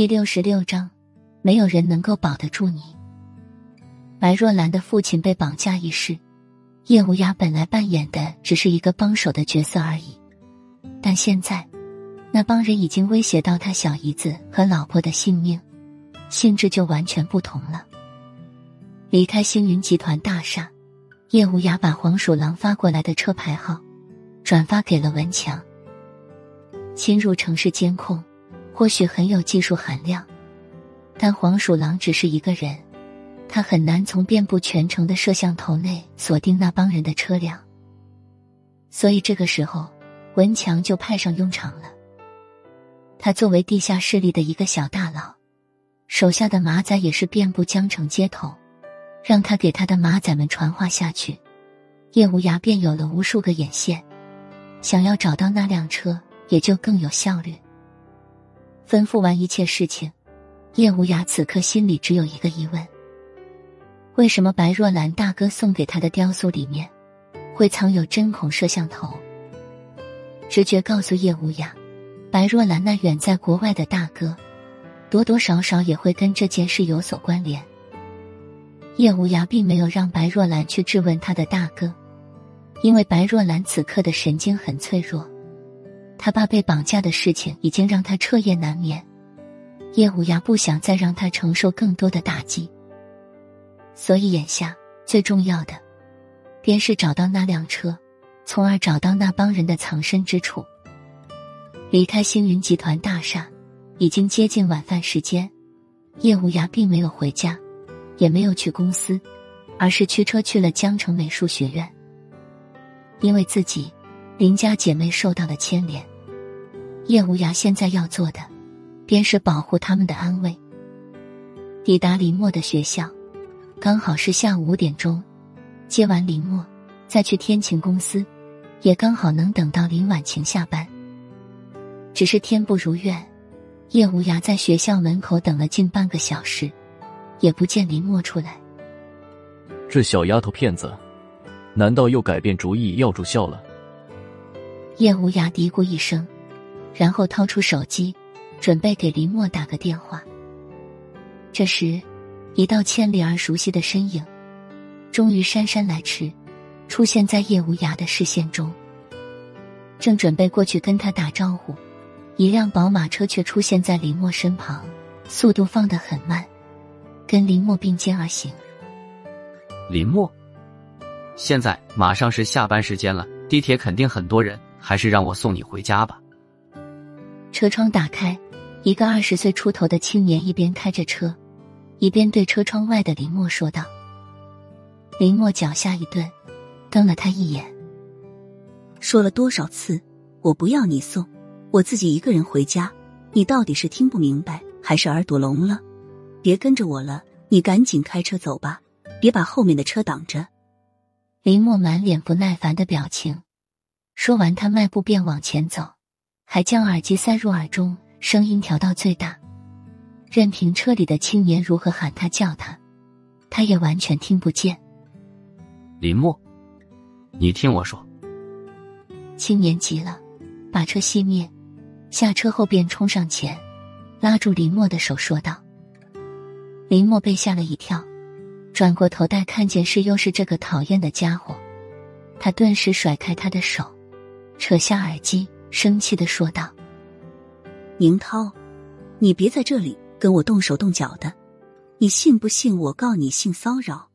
第六十六章，没有人能够保得住你。白若兰的父亲被绑架一事，叶无涯本来扮演的只是一个帮手的角色而已，但现在，那帮人已经威胁到他小姨子和老婆的性命，性质就完全不同了。离开星云集团大厦，叶无涯把黄鼠狼发过来的车牌号转发给了文强。侵入城市监控。或许很有技术含量，但黄鼠狼只是一个人，他很难从遍布全城的摄像头内锁定那帮人的车辆。所以这个时候，文强就派上用场了。他作为地下势力的一个小大佬，手下的马仔也是遍布江城街头，让他给他的马仔们传话下去，叶无涯便有了无数个眼线，想要找到那辆车，也就更有效率。吩咐完一切事情，叶无涯此刻心里只有一个疑问：为什么白若兰大哥送给他的雕塑里面会藏有针孔摄像头？直觉告诉叶无涯，白若兰那远在国外的大哥，多多少少也会跟这件事有所关联。叶无涯并没有让白若兰去质问他的大哥，因为白若兰此刻的神经很脆弱。他爸被绑架的事情已经让他彻夜难眠，叶无涯不想再让他承受更多的打击，所以眼下最重要的，便是找到那辆车，从而找到那帮人的藏身之处。离开星云集团大厦，已经接近晚饭时间，叶无涯并没有回家，也没有去公司，而是驱车去了江城美术学院，因为自己林家姐妹受到了牵连。叶无涯现在要做的，便是保护他们的安危。抵达林墨的学校，刚好是下午五点钟。接完林墨，再去天晴公司，也刚好能等到林婉晴下班。只是天不如愿，叶无涯在学校门口等了近半个小时，也不见林墨出来。这小丫头片子，难道又改变主意要住校了？叶无涯嘀咕一声。然后掏出手机，准备给林墨打个电话。这时，一道千里而熟悉的身影，终于姗姗来迟，出现在叶无涯的视线中。正准备过去跟他打招呼，一辆宝马车却出现在林墨身旁，速度放得很慢，跟林墨并肩而行。林墨，现在马上是下班时间了，地铁肯定很多人，还是让我送你回家吧。车窗打开，一个二十岁出头的青年一边开着车，一边对车窗外的林墨说道。林墨脚下一顿，瞪了他一眼，说了多少次我不要你送，我自己一个人回家。你到底是听不明白还是耳朵聋了？别跟着我了，你赶紧开车走吧，别把后面的车挡着。林墨满脸不耐烦的表情，说完，他迈步便往前走。还将耳机塞入耳中，声音调到最大，任凭车里的青年如何喊他叫他，他也完全听不见。林墨，你听我说。青年急了，把车熄灭，下车后便冲上前，拉住林墨的手说道：“林墨被吓了一跳，转过头待看见是又是这个讨厌的家伙，他顿时甩开他的手，扯下耳机。”生气的说道：“宁涛，你别在这里跟我动手动脚的，你信不信我告你性骚扰？”